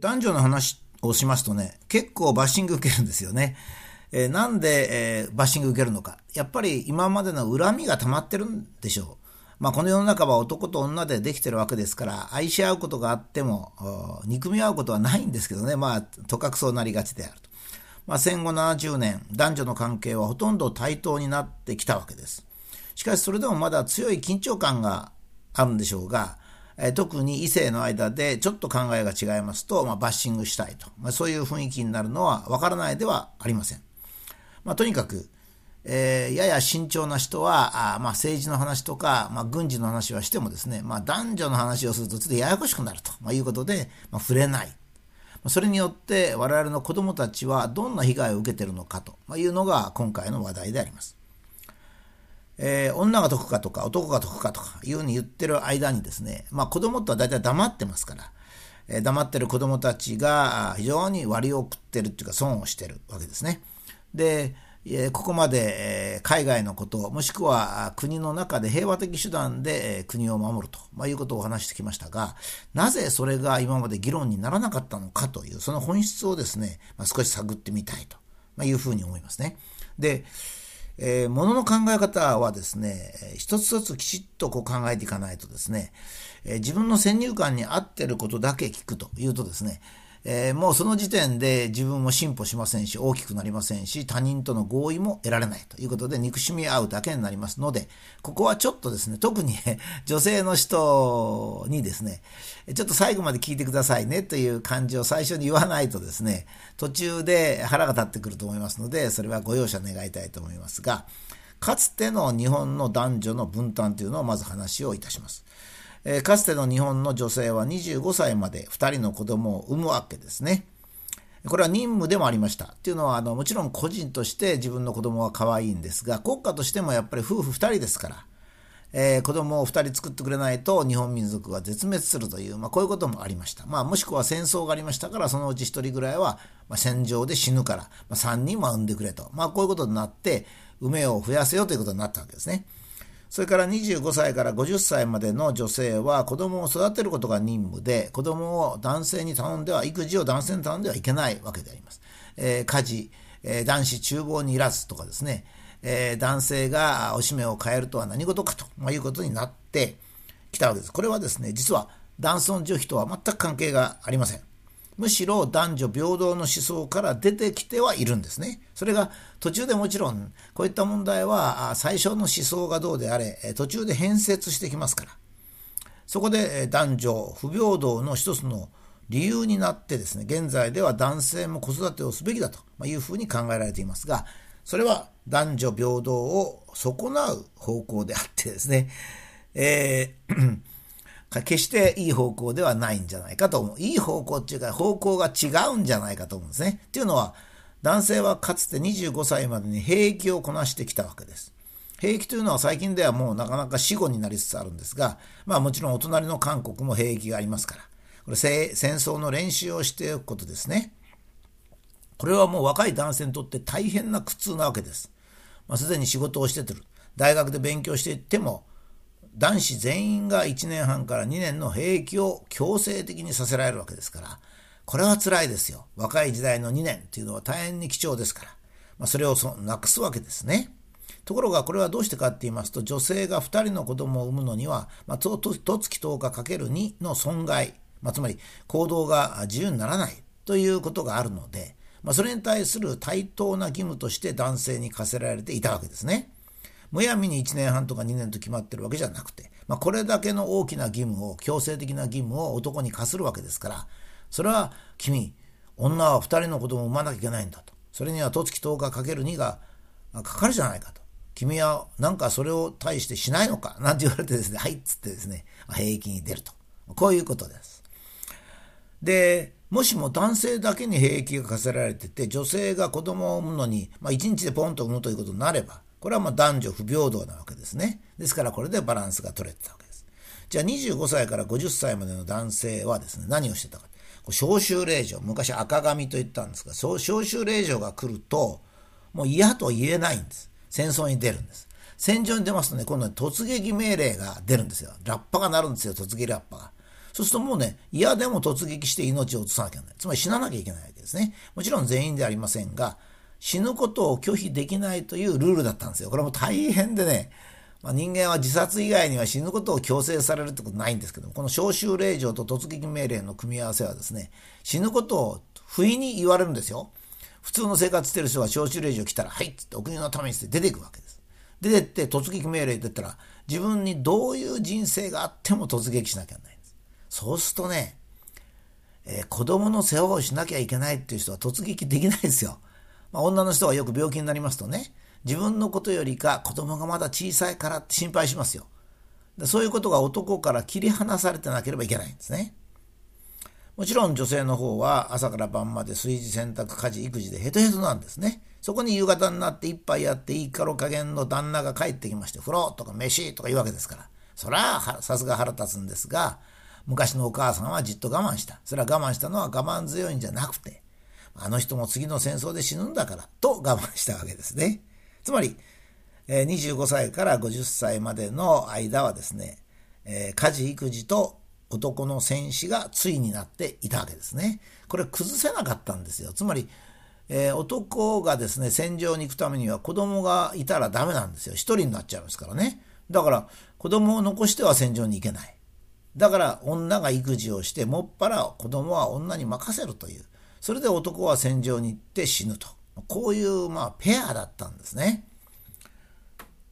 男女の話をしますとね、結構バッシング受けるんですよね。えー、なんで、えー、バッシング受けるのか。やっぱり今までの恨みが溜まってるんでしょう。まあ、この世の中は男と女でできてるわけですから、愛し合うことがあっても、憎み合うことはないんですけどね、まあ、とかくそうなりがちであると。まあ、戦後70年、男女の関係はほとんど対等になってきたわけです。しかし、それでもまだ強い緊張感があるんでしょうが、え特に異性の間でちょっと考えが違いますと、まあ、バッシングしたいと、まあ、そういう雰囲気になるのはわからないではありません。まあ、とにかく、えー、やや慎重な人は、あまあ、政治の話とか、まあ、軍事の話はしてもですね、まあ、男女の話をするとちょっとややこしくなると、まあ、いうことで、まあ、触れない。それによって我々の子供たちはどんな被害を受けてるのかというのが今回の話題であります。えー、女が得かとか男が得かとかいうふうに言ってる間にですね、まあ子供とは大体黙ってますから、えー、黙ってる子供たちが非常に割を食ってるっていうか損をしてるわけですね。で、えー、ここまで、えー、海外のこと、もしくは国の中で平和的手段で、えー、国を守ると、まあ、いうことをお話してきましたが、なぜそれが今まで議論にならなかったのかという、その本質をですね、まあ、少し探ってみたいと、まあ、いうふうに思いますね。で、えー、ものの考え方はですね、一つ一つきちっとこう考えていかないとですね、えー、自分の先入観に合ってることだけ聞くというとですね、えー、もうその時点で自分も進歩しませんし、大きくなりませんし、他人との合意も得られないということで、憎しみ合うだけになりますので、ここはちょっとですね、特に 女性の人にですね、ちょっと最後まで聞いてくださいねという感じを最初に言わないとですね、途中で腹が立ってくると思いますので、それはご容赦願いたいと思いますが、かつての日本の男女の分担というのをまず話をいたします。えー、かつての日本の女性は25歳まで2人の子供を産むわけですね。これは任務でもありました。っていうのは、あの、もちろん個人として自分の子供は可愛いんですが、国家としてもやっぱり夫婦2人ですから、えー、子供を2人作ってくれないと日本民族は絶滅するという、まあ、こういうこともありました。まあ、もしくは戦争がありましたから、そのうち1人ぐらいは、まあ、戦場で死ぬから、まあ、3人も産んでくれと。まあ、こういうことになって、産めを増やせよということになったわけですね。それから25歳から50歳までの女性は子供を育てることが任務で、子供を男性に頼んでは、育児を男性に頼んではいけないわけであります。えー、家事、えー、男子厨房にいらずとかですね、えー、男性がおしめを変えるとは何事かと、まあ、いうことになってきたわけです。これはですね、実は男尊女卑とは全く関係がありません。むしろ男女平等の思想から出てきてはいるんですね。それが途中でもちろん、こういった問題は最初の思想がどうであれ、途中で変節してきますから。そこで男女不平等の一つの理由になってですね、現在では男性も子育てをすべきだというふうに考えられていますが、それは男女平等を損なう方向であってですね、えー決していい方向ではないんじゃないかと思う。いい方向っていうか方向が違うんじゃないかと思うんですね。っていうのは、男性はかつて25歳までに兵役をこなしてきたわけです。兵役というのは最近ではもうなかなか死後になりつつあるんですが、まあもちろんお隣の韓国も兵役がありますから、これ戦争の練習をしておくことですね。これはもう若い男性にとって大変な苦痛なわけです。まあ、すでに仕事をしててる。大学で勉強していっても、男子全員が1年半から2年の兵役を強制的にさせられるわけですから、これは辛いですよ。若い時代の2年というのは大変に貴重ですから、まあ、それをそなくすわけですね。ところがこれはどうしてかって言いますと、女性が2人の子供を産むのには、まあ、とととつき10日かける2の損害、まあ、つまり行動が自由にならないということがあるので、まあ、それに対する対等な義務として男性に課せられていたわけですね。むやみに1年半とか2年と決まってるわけじゃなくて、まあ、これだけの大きな義務を、強制的な義務を男に課するわけですから、それは君、女は2人の子供を産まなきゃいけないんだと。それには十月10日かける2がかかるじゃないかと。君はなんかそれを対してしないのかなんて言われてですね、はいっつってですね、兵役に出ると。こういうことです。で、もしも男性だけに兵役が課せられてて、女性が子供を産むのに、まあ、1日でポンと産むということになれば、これはま男女不平等なわけですね。ですからこれでバランスが取れてたわけです。じゃあ25歳から50歳までの男性はですね、何をしてたか。召集令状、昔赤紙と言ったんですが、召集令状が来ると、もう嫌と言えないんです。戦争に出るんです。戦場に出ますとね、今度は突撃命令が出るんですよ。ラッパが鳴るんですよ、突撃ラッパが。そうするともうね、嫌でも突撃して命を落とさなきゃいけない。つまり死ななきゃいけないわけですね。もちろん全員ではありませんが、死ぬことを拒否できないというルールだったんですよ。これも大変でね、まあ、人間は自殺以外には死ぬことを強制されるってことないんですけども、この召集令状と突撃命令の組み合わせはですね、死ぬことを不意に言われるんですよ。普通の生活してる人は召集令状来たら、はいっつってお国のためにって出ていくわけです。出てって突撃命令って言ったら、自分にどういう人生があっても突撃しなきゃいけないんです。そうするとね、えー、子供の世話をしなきゃいけないっていう人は突撃できないですよ。まあ、女の人がよく病気になりますとね、自分のことよりか子供がまだ小さいからって心配しますよ。そういうことが男から切り離されてなければいけないんですね。もちろん女性の方は朝から晩まで炊事洗濯家事育児でヘトヘトなんですね。そこに夕方になって一杯やっていいかろ加減の旦那が帰ってきまして風呂とか飯とか言うわけですから。そりゃさすが腹立つんですが、昔のお母さんはじっと我慢した。それは我慢したのは我慢強いんじゃなくて、あの人も次の戦争で死ぬんだからと我慢したわけですね。つまり、25歳から50歳までの間はですね、家事育児と男の戦士が対になっていたわけですね。これ崩せなかったんですよ。つまり、え、男がですね、戦場に行くためには子供がいたらダメなんですよ。一人になっちゃいますからね。だから子供を残しては戦場に行けない。だから女が育児をしてもっぱら子供は女に任せるという。それで男は戦場に行って死ぬと。こういうまあペアだったんですね。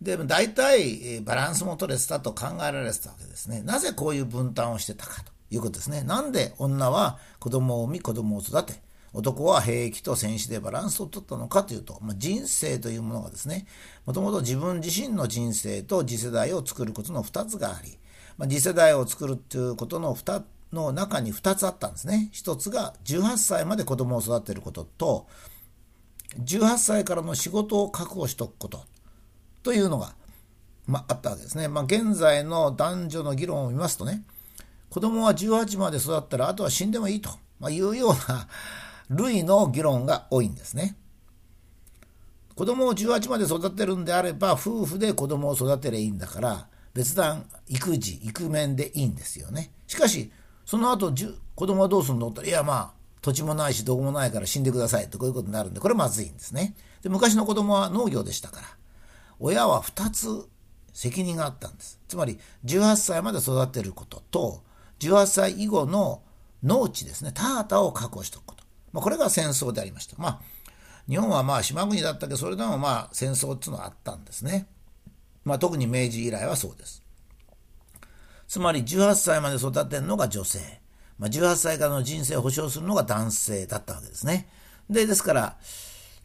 でも、大体バランスも取れてたと考えられてたわけですね。なぜこういう分担をしてたかということですね。なんで女は子供を産み子供を育て、男は兵役と戦士でバランスを取ったのかというと、まあ、人生というものがですね、もともと自分自身の人生と次世代を作ることの2つがあり、まあ、次世代を作るということの2の中に2つあったんですね。1つが18歳まで子供を育てることと、18歳からの仕事を確保しておくことというのが、まあ、あったわけですね。まあ、現在の男女の議論を見ますとね、子供は18まで育ったらあとは死んでもいいと、ま、いうような類の議論が多いんですね。子供を18まで育てるんであれば、夫婦で子供を育てればいいんだから、別段育児、育面でいいんですよね。しかし、その後、子供はどうするの？って言ったら、いやまあ、土地もないし、どこもないから死んでくださいってこういうことになるんで、これまずいんですね。で、昔の子供は農業でしたから、親は2つ責任があったんです。つまり、18歳まで育てることと、18歳以後の農地ですね、田畑を確保しておくこと。まあ、これが戦争でありました。まあ、日本はまあ島国だったけど、それでもまあ戦争っていうのはあったんですね。まあ、特に明治以来はそうです。つまり18歳まで育てるのが女性。まあ、18歳からの人生を保障するのが男性だったわけですね。で、ですから、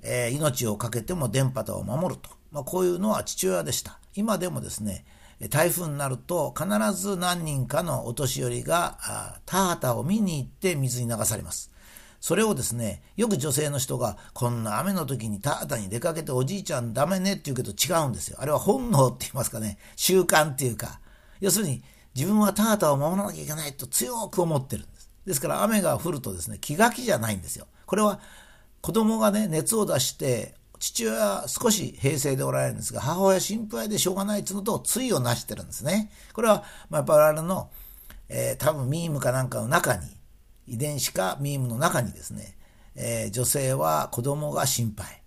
えー、命を懸けても電波を守ると。まあ、こういうのは父親でした。今でもですね、台風になると必ず何人かのお年寄りが田畑を見に行って水に流されます。それをですね、よく女性の人が、こんな雨の時に田畑に出かけておじいちゃんダメねって言うけど違うんですよ。あれは本能って言いますかね、習慣っていうか、要するに自分は田畑を守らなきゃいけないと強く思ってるんです。ですから雨が降るとですね、気が気じゃないんですよ。これは子供がね、熱を出して父親は少し平静でおられるんですが、母親心配でしょうがないっていうのと、対をなしてるんですね。これは、まあ、やっぱ我々の、えー、多分ミームかなんかの中に、遺伝子かミームの中にですね、えー、女性は子供が心配、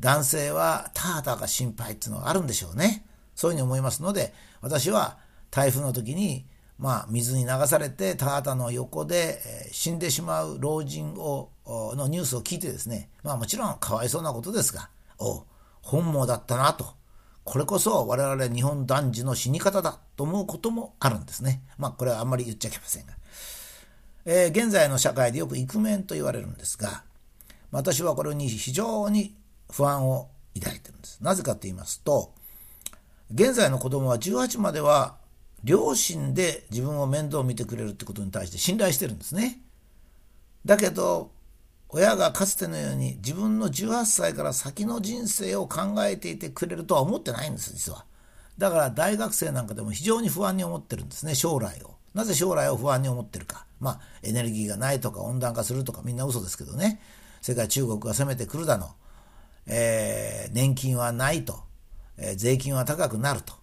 男性は田畑が心配っていうのがあるんでしょうね。そういうふうに思いますので、私は台風の時に、まあ、水に流されて田畑の横で、死んでしまう老人をのニュースを聞いてですね、まあもちろんかわいそうなことですが、お本望だったなと。これこそ我々日本男児の死に方だと思うこともあるんですね。まあこれはあんまり言っちゃいけませんが。えー、現在の社会でよくイクメンと言われるんですが、私はこれに非常に不安を抱いてるんです。なぜかと言いますと、現在の子供は18までは両親で自分を面倒を見てくれるってことに対して信頼してるんですね。だけど、親がかつてのように自分の18歳から先の人生を考えていてくれるとは思ってないんです、実は。だから大学生なんかでも非常に不安に思ってるんですね、将来を。なぜ将来を不安に思ってるか。まあ、エネルギーがないとか温暖化するとかみんな嘘ですけどね。それから中国が攻めてくるだの。えー、年金はないと。えー、税金は高くなると。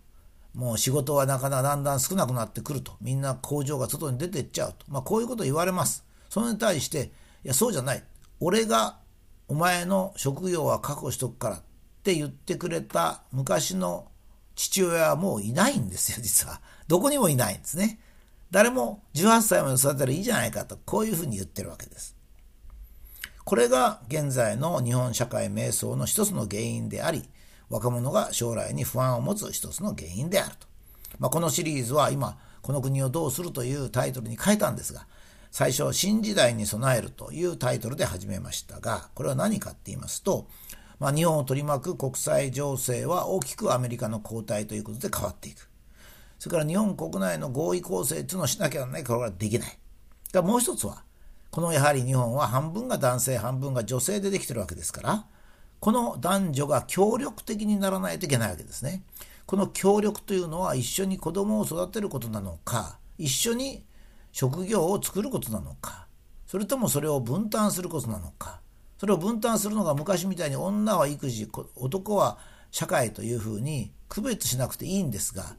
もう仕事はなかなかだんだん少なくなってくると。みんな工場が外に出てっちゃうと。まあこういうこと言われます。それに対して、いや、そうじゃない。俺がお前の職業は確保しとくからって言ってくれた昔の父親はもういないんですよ、実は。どこにもいないんですね。誰も18歳まで育てたらいいじゃないかと、こういうふうに言ってるわけです。これが現在の日本社会迷走の一つの原因であり、若者が将来に不安を持つ一つの原因であると。まあ、このシリーズは今、この国をどうするというタイトルに書いたんですが、最初、新時代に備えるというタイトルで始めましたが、これは何かって言いますと、まあ、日本を取り巻く国際情勢は大きくアメリカの後退ということで変わっていく。それから日本国内の合意構成っていうのをしなきゃならないこれはできない。だもう一つは、このやはり日本は半分が男性、半分が女性でできてるわけですから、この男女が協力的にならないといけないわけですね。この協力というのは一緒に子供を育てることなのか、一緒に職業を作ることなのか、それともそれを分担することなのか、それを分担するのが昔みたいに女は育児、男は社会というふうに区別しなくていいんですが、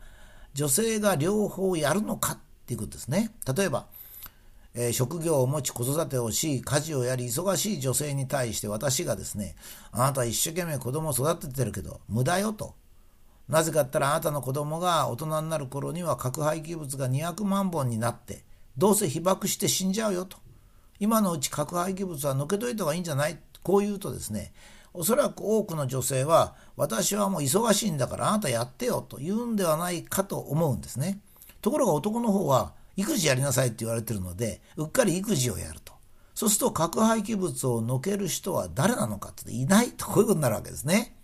女性が両方やるのかっていうことですね。例えば、えー、職業を持ち子育てをし、家事をやり、忙しい女性に対して私がですね、あなた一生懸命子供を育ててるけど、無駄よと。なぜかったらあなたの子供が大人になる頃には核廃棄物が200万本になって、どうせ被爆して死んじゃうよと。今のうち核廃棄物はのけといた方がいいんじゃない？こう言うとですね、おそらく多くの女性は、私はもう忙しいんだからあなたやってよと言うんではないかと思うんですね。ところが男の方は、育児やりなさいって言われてるので、うっかり育児をやると。そうすると核廃棄物をのける人は誰なのかっていないとこういうことになるわけですね。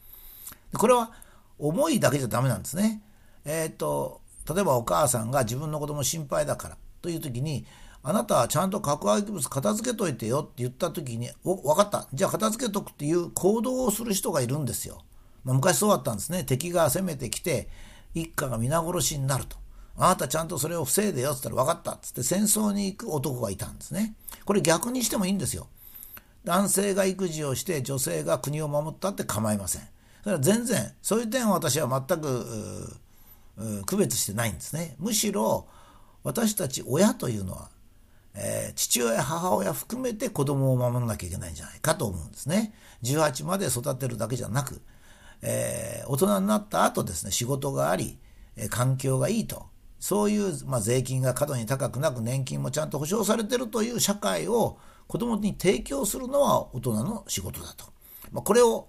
これは思いだけじゃダメなんですね。えっ、と、例えばお母さんが自分の子供心配だからという時に、あなたはちゃんと核廃棄物片付けといてよって言った時に、お、分かった。じゃあ片付けとくっていう行動をする人がいるんですよ。まあ、昔そうだったんですね。敵が攻めてきて、一家が皆殺しになると。あなたちゃんとそれを防いでよって言ったら分かったっつって戦争に行く男がいたんですね。これ逆にしてもいいんですよ。男性が育児をして女性が国を守ったって構いません。それは全然、そういう点は私は全く区別してないんですね。むしろ私たち親というのは、えー、父親、母親含めて子供を守らなきゃいけないんじゃないかと思うんですね。18まで育てるだけじゃなく、えー、大人になった後ですね、仕事があり、え環境がいいと。そういう、まあ、税金が過度に高くなく年金もちゃんと保障されてるという社会を子供に提供するのは大人の仕事だと。まあ、これを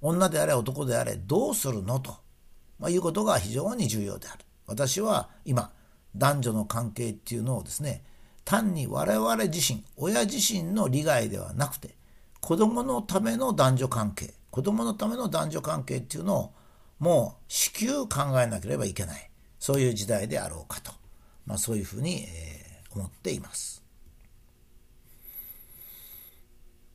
女であれ男であれどうするのと、まあ、いうことが非常に重要である。私は今男女の関係っていうのをですね単に我々自身親自身の利害ではなくて子供のための男女関係子供のための男女関係っていうのをもう至急考えなければいけない。そういう時代であろうかと、まあ、そういうふうに、えー、思っています。